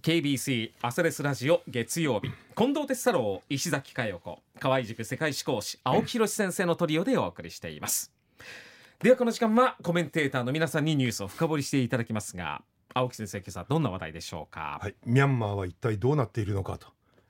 KBC アセレスラジオ月曜日。近藤哲太郎石崎佳代子。河合塾世界史講師青木宏先生のトリオでお送りしています。ではこの時間はコメンテーターの皆さんにニュースを深掘りしていただきますが青木先生今朝どんな話題でしょうか？はい、ミャンマーは一体どうなっているのかと。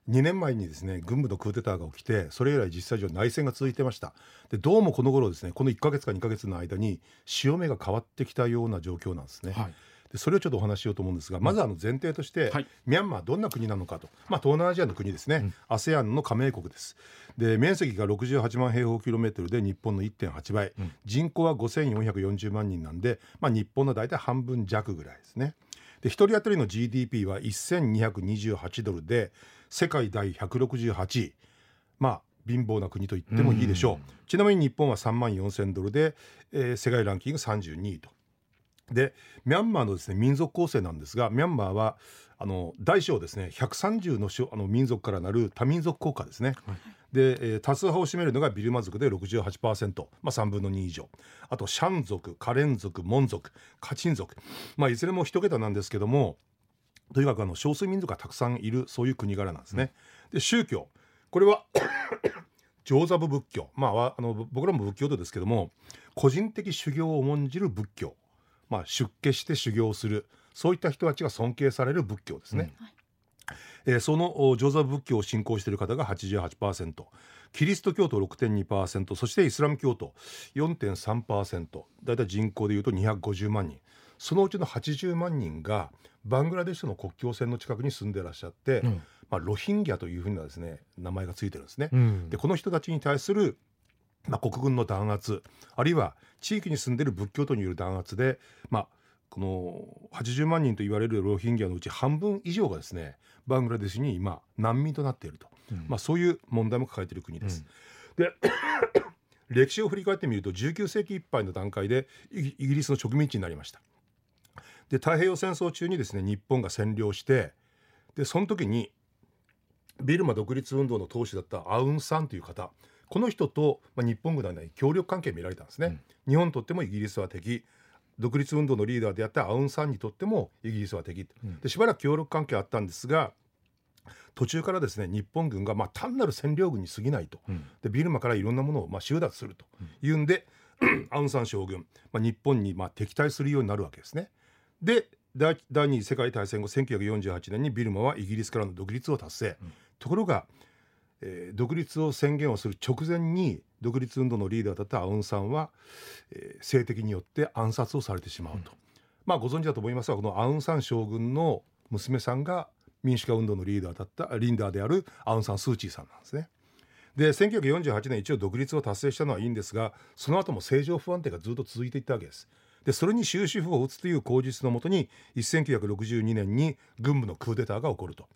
2年前にですね軍部のクーデターが起きてそれ以来実際上内戦が続いてました。でどうもこの頃ですねこの1ヶ月か2ヶ月の間に潮目が変わってきたような状況なんですね、はいでそれをちょっとお話ししようと思うんですが、まずあの前提として、はい。ミャンマーどんな国なのかと、まあ、東南アジアの国ですね、ASEAN の加盟国です。で面積が68万平方キロメートルで日本の1.8倍、人口は5440万人なんで、まあ、日本の大体半分弱ぐらいですね。で1人当たりの GDP は1228ドルで世界第168位。まあ貧乏な国と言ってもいいでしょう、ちなみに日本は3万4000ドルで、えー世界ランキング32位とでミャンマーのですね民族構成なんですがミャンマーはあの大小ですね130の種あの民族からなる多民族国家ですね、で、えー多数派を占めるのがビルマ族で68%、まあ、3分の2以上。あとシャン族カレン族モン族カチン族、まあ、いずれも一桁なんですけどもとにかくあの少数民族がたくさんいるそういう国柄なんですね。で宗教。これは 上座部仏教。まあわあの僕らも仏教徒ですけども個人的修行を重んじる仏教、まあ、出家して修行する。そういった人たちが尊敬される仏教ですね。えーそのお上座部仏教を信仰している方が88%キリスト教徒6.2%そしてイスラム教徒4.3%だいたい人口でいうと250万人。そのうちの80万人がバングラデシュの国境線の近くに住んでらっしゃって、ん。まあ、ロヒンギャというふうなですね名前がついてるんですね。うん。でこの人たちに対する、まあ、国軍の弾圧あるいは地域に住んでいる仏教徒による弾圧で、まあ、この80万人と言われるロヒンギャのうち半分以上がですねバングラデシュに今難民となっていると、まあ、そういう問題も抱えている国です。で 歴史を振り返ってみると19世紀いっぱいの段階でイギイギリスの植民地になりました。で太平洋戦争中にですね日本が占領してでその時にビルマ独立運動の党首だったアウン・サンという方この人と、まあ、日本軍ではない協力関係見られたんですね、日本にとってもイギリスは敵。独立運動のリーダーであったアウン・サンにとってもイギリスは敵、でしばらく協力関係あったんですが途中からですね日本軍がまあ単なる占領軍に過ぎないと、でビルマからいろんなものをまあ収奪すると。いうんで、アウン・サン将軍、まあ、日本にまあ敵対するようになるわけですね。で第第二次世界大戦後1948年にビルマはイギリスからの独立を達成、ところが、えー独立を宣言をする直前に独立運動のリーダーだったアウンさんは、えー政敵によって暗殺をされてしまうと、まあご存知だと思いますがこのアウン・サン将軍の娘さんが民主化運動のリーダーだったリンダーであるアウン・サン・スー・チーさんなんですね。で1948年一応独立を達成したのはいいんですがその後も政情不安定がずっと続いていったわけです。でそれに終止符を打つという口実のもとに1962年に軍部のクーデターが起こると。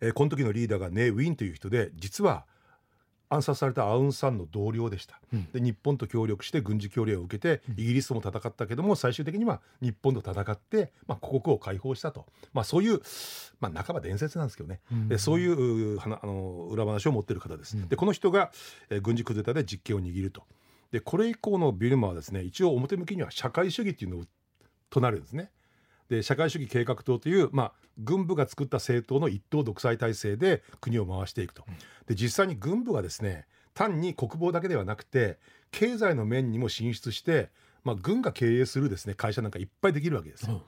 えーこの時のリーダーがネ・ウィンという人で実は暗殺されたアウン・サンの同僚でした、で日本と協力して軍事協力を受けてイギリスとも戦ったけども最終的には日本と戦って、まあ、故国を解放したと、まあ、そういう、まあ、半ば伝説なんですけどね、でそういうあの裏話を持っている方です。でこの人が、えー軍事クーデターで実権を握ると。でこれ以降のビルマはですね一応表向きには社会主義っていうのを唱えるんですね。で社会主義計画党という、まあ、軍部が作った政党の一党独裁体制で国を回していくと。で実際に軍部がですね単に国防だけではなくて経済の面にも進出して、まあ、軍が経営するですね会社なんかいっぱいできるわけですよ。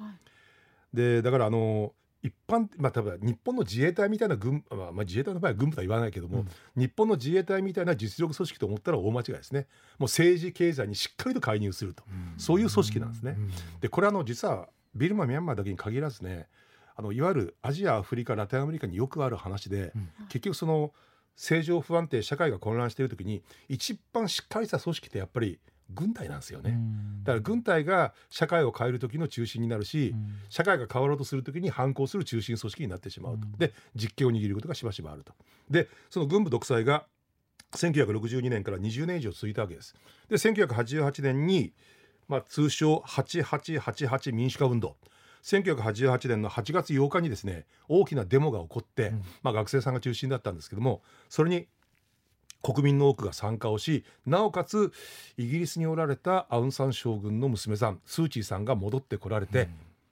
でだからあの一般まあ多分日本の自衛隊みたいな軍、まあ、まあ自衛隊の場合は軍部とは言わないけども、日本の自衛隊みたいな実力組織と思ったら大間違いですね。もう政治経済にしっかりと介入すると、そういう組織なんですね。でこれあの実はビルマミャンマーだけに限らずねあのいわゆるアジアアフリカラテンアメリカによくある話で、結局その政情不安定社会が混乱している時に一番しっかりした組織ってやっぱり軍隊なんですよね。だから軍隊が社会を変える時の中心になるし、社会が変わろうとする時に反抗する中心組織になってしまうと、で実権を握ることがしばしばあると。でその軍部独裁が1962年から20年以上続いたわけです。で1988年に、まあ、通称8888民主化運動。1988年の8月8日にですね大きなデモが起こって、まあ、学生さんが中心だったんですけどもそれに国民の多くが参加をしなおかつイギリスにおられたアウン・サン将軍の娘さんスー・チーさんが戻ってこられて、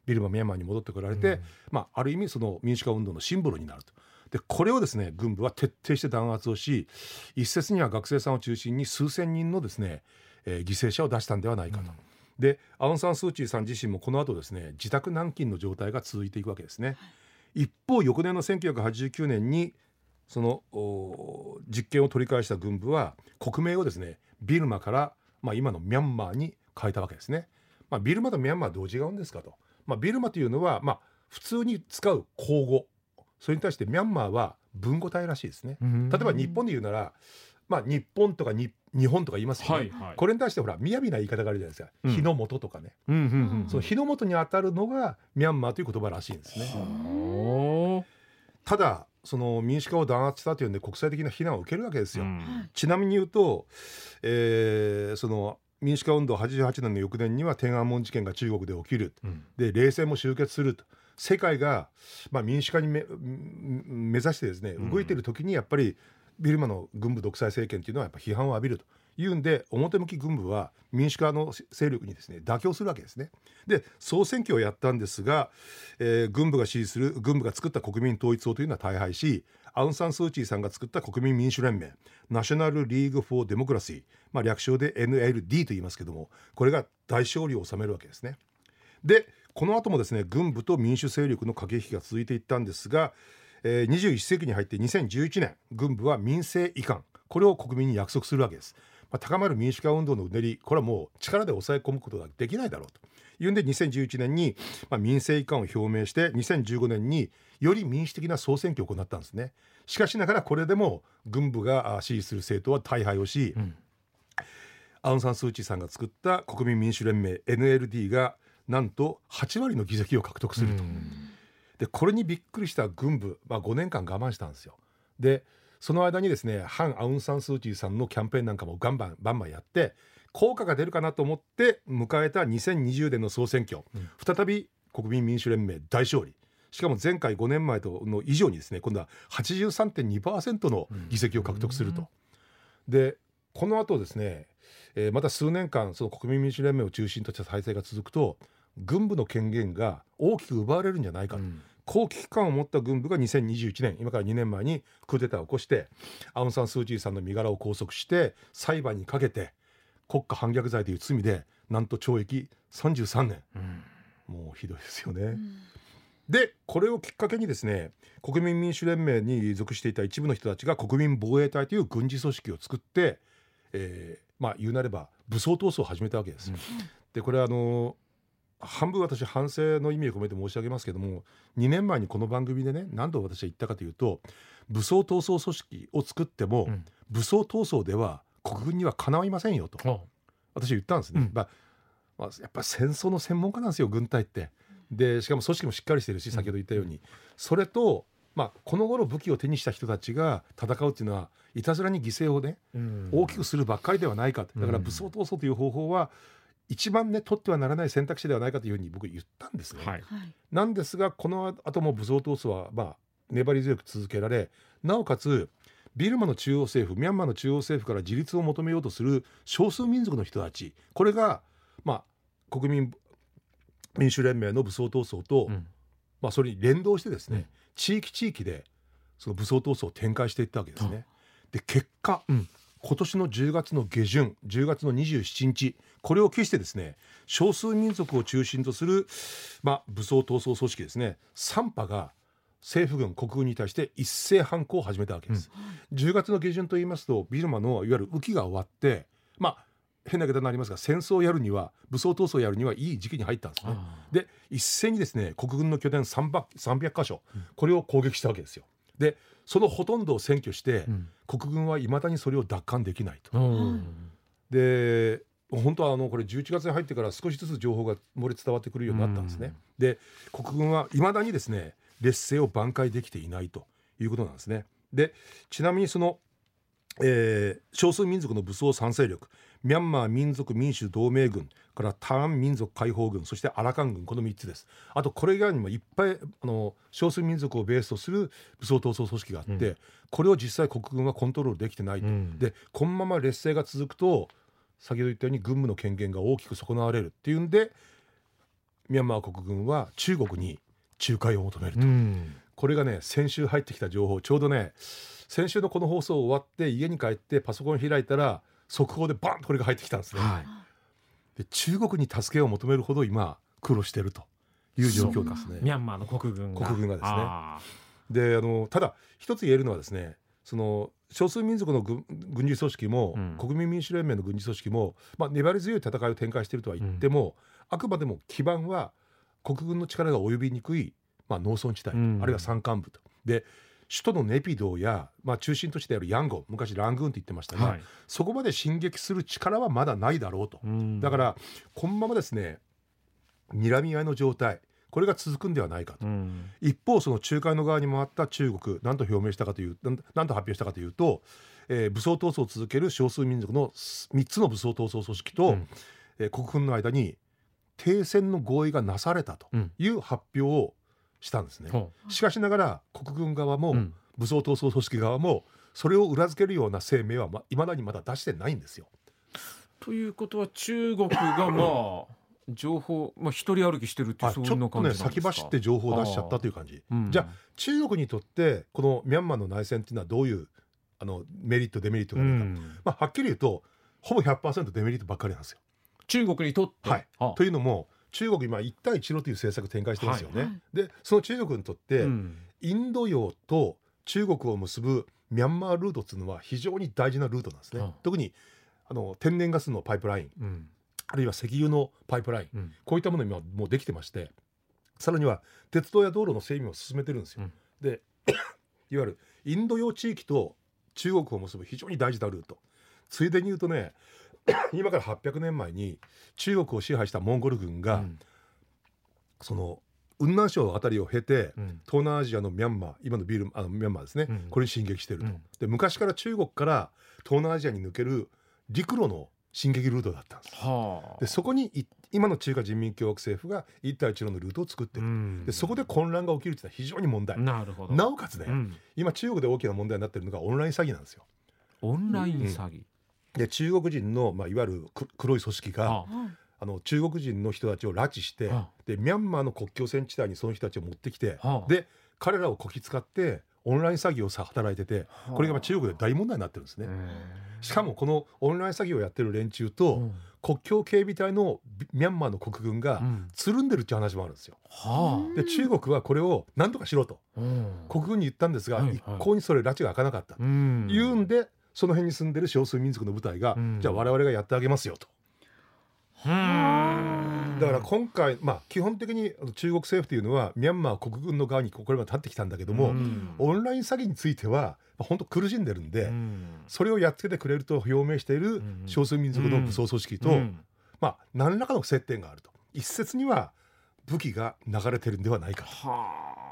ビルマミャンマーに戻ってこられて、まあ、ある意味その民主化運動のシンボルになると。でこれをですね軍部は徹底して弾圧をし一説には学生さんを中心に数千人のですね、えー犠牲者を出したんではないかと。でアウン・サン・スー・チーさん自身もこの後ですね自宅軟禁の状態が続いていくわけですね。一方翌年の1989年にそのお実権を取り返した軍部は国名をですねビルマから、まあ、今のミャンマーに変えたわけですね。まあ、ビルマとミャンマーはどう違うんですかと。まあ、ビルマというのは、まあ、普通に使う口語それに対してミャンマーは文語体らしいですね。例えば日本で言うなら、まあ、日本とかに日本とか言いますよね。はいはい。これに対してほら雅な言い方があるじゃないですか、うん。日の元とかね、うんうんうん。その日の元に当たるのがミャンマーという言葉らしいんですね。ただその民主化を弾圧したというんで国際的な非難を受けるわけですよ。うん。ちなみに言うと、えーその民主化運動88年の翌年には天安門事件が中国で起きる。うん。で冷戦も終結すると。世界が、まあ、民主化に目指してですねうん。動いている時にやっぱりビルマの軍部独裁政権というのはやっぱ批判を浴びるというんで表向き軍部は民主化の勢力にですね妥協するわけですね。で総選挙をやったんですが、えー軍部が支持する軍部が作った国民統一党というのは大敗しアウン・サン・スー・チーさんが作った国民民主連盟 National League for Democracy、まあ、略称で NLD と言いますけどもこれが大勝利を収めるわけですね。でこの後もですね軍部と民主勢力の駆け引きが続いていったんですが、えー21世紀に入って2011年軍部は民政移管。これを国民に約束するわけです。まあ、高まる民主化運動のうねりこれはもう力で抑え込むことができないだろうと。いうんで2011年に、まあ、民政移管を表明して2015年により民主的な総選挙を行ったんですね。しかしながらこれでも軍部があ支持する政党は大敗をし、うん。アウン・サン・スー・チーさんが作った国民民主連盟 NLD がなんと8割の議席を獲得すると、でこれにびっくりした軍部、まあ、5年間我慢したんですよ。でその間にですね反アウン・サン・スー・チーさんのキャンペーンなんかもガンバンバンバンやって効果が出るかなと思って迎えた2020年の総選挙、うん。再び国民民主連盟大勝利。しかも前回5年前との以上にですね今度は83.2%の議席を獲得すると。でこの後ですね、えーまた数年間その国民民主連盟を中心とした体制が続くと軍部の権限が大きく奪われるんじゃないかと、こう危機感を持った軍部が2021年今から2年前にクーデターを起こしてアウン・サン・スー・チーさんの身柄を拘束して裁判にかけて国家反逆罪という罪でなんと懲役33年もうひどいですよね。でこれをきっかけにですね国民民主連盟に属していた一部の人たちが国民防衛隊という軍事組織を作って、えーまあ言うなれば武装闘争を始めたわけです。うんでこれはあの半分私反省の意味を込めて申し上げますけども2年前にこの番組でね何度私は言ったかというと武装闘争組織を作っても、うん。武装闘争では国軍にはかないませんよとお私は言ったんですね、うん。まあまあ、やっぱ戦争の専門家なんですよ軍隊って。でしかも組織もしっかりしてるし先ほど言ったように、それと、まあ、この頃武器を手にした人たちが戦うっていうのはいたずらに犠牲をね大きくするばっかりではないかだからうん武装闘争という方法は一番ね取ってはならない選択肢ではないかというふうに僕言ったんですね。はいはい。なんですがこの後も武装闘争はまあ粘り強く続けられなおかつビルマの中央政府ミャンマーの中央政府から自立を求めようとする少数民族の人たちこれがまあ国民民主連盟の武装闘争と、うんまあ、それに連動してですね、うん地域地域でその武装闘争を展開していったわけですね。で結果、うん今年の10月の下旬10月の27日これを期してですね少数民族を中心とする、まあ、武装闘争組織ですねサンパが政府軍国軍に対して一斉反抗を始めたわけです。10月の下旬と言いますとビルマのいわゆる雨季が終わってまあ変な言い方になりますが戦争をやるには武装闘争をやるにはいい時期に入ったんですね。あで一斉にですね国軍の拠点 300, 300箇所これを攻撃したわけですよ。でそのほとんどを占拠して、ーうん国軍はいまだにそれを奪還できないと。うんで本当はあのこれ11月に入ってから少しずつ情報が漏れ伝わってくるようになったんですね。うんで国軍はいまだにですね劣勢を挽回できていないということなんですね。でちなみにその、えー少数民族の武装賛成力ミャンマー民族民主同盟軍からターン民族解放軍そしてアラカン軍この3つです。あとこれ以外にもいっぱいあの少数民族をベースとする武装闘争組織があって、うん。これを実際国軍はコントロールできてないと、うん。でこのまま劣勢が続くと先ほど言ったように軍務の権限が大きく損なわれるっていうんでミャンマー国軍は中国に仲介を求めると、うんこれがね先週入ってきた情報ちょうどね先週のこの放送終わって家に帰ってパソコン開いたら速報でバンとこれが入ってきたんですね、はい。で中国に助けを求めるほど今苦労しているという状況ですね。ミャンマーの国軍が。国軍がですね。あであのただ一つ言えるのはですねその少数民族の軍軍事組織も、うん。国民民主連盟の軍事組織も、まあ、粘り強い戦いを展開しているとは言っても、あくまでも基盤は国軍の力が及びにくい、まあ、農村地帯、うんあるいは山間部と。で首都のネピドーや、まあ、中心都市であるヤンゴン昔ラングーンって言ってましたが、はいそこまで進撃する力はまだないだろうと。うんだからこのままですね睨み合いの状態これが続くんではないかと。うん一方その仲介の側に回った中国何と表明したかというなん何と発表したかというと、えー武装闘争を続ける少数民族の3つの武装闘争組織と、うんえー国軍の間に停戦の合意がなされたとうんいう発表をしたんですね。ほしかしながら国軍側も、ううん。武装闘争組織側もそれを裏付けるような声明はま未だにまだ出してないんですよ。ということは中国がまあ 情報まあ一人歩きしてるっていうそうあちょっとねいう感じなんですか？先走って情報を出しちゃったという感じ。うん。じゃあ中国にとってこのミャンマーの内戦っていうのはどういうあのメリットデメリットうがあるか、ん。まあ、はっきり言うとほぼ100%デメリットばっかりなんですよ。中国にとって。はい。あ。というのも中国今一帯一路という政策展開してますよね。はい。でその中国にとって、うん。インド洋と中国を結ぶミャンマールートっていうのは非常に大事なルートなんですね。うん特にあの天然ガスのパイプラインうん。あるいは石油のパイプラインうん。こういったもの今もうできてましてさらには鉄道や道路の整備も進めてるんですよ。うん。で いわゆるインド洋地域と中国を結ぶ非常に大事なルート。ついでに言うとね 今から800年前に中国を支配したモンゴル軍が、うん。その雲南省あたりを経て、うん。東南アジアのミャンマー今のビールあのミャンマーですね、うん。これに進撃していると、うん。で昔から中国から東南アジアに抜ける陸路の進撃ルートだったんです。はあ。でそこにい今の中華人民共和国政府が一帯一路のルートを作ってる、うん。でそこで混乱が起きるというのは非常に問題、なるほど。なおかつね、うん。今中国で大きな問題になっているのがオンライン詐欺なんですよ。オンライン詐欺で中国人の、まあ、いわゆるく黒い組織があの中国人の人たちを拉致してはでミャンマーの国境線地帯にその人たちを持ってきてはあ。で彼らをこき使ってオンライン詐欺をさ働いててこれがまあ中国で大問題になってるんですね。しかもこのオンライン詐欺をやってる連中と国境警備隊のビミャンマーの国軍がうん。つるんでるっていう話もあるんですよ。はで中国はこれを何とかしろと。あうん。国軍に言ったんですがはいはい。一向にそれ拉致が開かなかった。うん。言うんでその辺に住んでる少数民族の部隊がうん。じゃあ我々がやってあげますよと。うん。だから今回まあ基本的に中国政府というのはミャンマー国軍の側にこれまで立ってきたんだけどもうん。オンライン詐欺については本当苦しんでるんで。うん。それをやっつけてくれると表明しているん少数民族の武装組織と、うん。まあ何らかの接点があると。一説には武器が流れてるんではないかはあ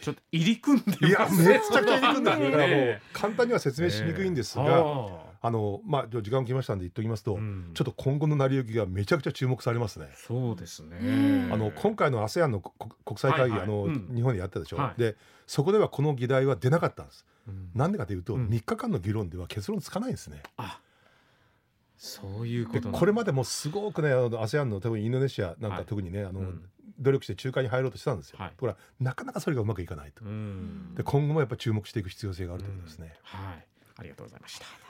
ちょっと入り組んでます。といやめちゃくちゃ入り組んだ。んですよだからもうね簡単には説明しにくいんですが、はあ。のまあ時間来ましたんで言っておきますと、あうん。ちょっと今後の成り行きがめちゃくちゃ注目されますね。そうですね。うんあの今回の ASEAN の国国際会議、はいはい。あのうん。日本でやったでしょ、はい。でそこではこの議題は出なかったんです。うん。なんでかというと、うん。3日間の議論では結論つかないんですね。あそういうこでとこれまでもすごくねあの ASEAN の特にインドネシアなんはい。か特にね、あのうん。努力して仲介に入ろうとしたんですよ。はい。ところがなかなかそれがうまくいかないと。うん。で今後もやっぱり注目していく必要性があるということですね。はい。ありがとうございました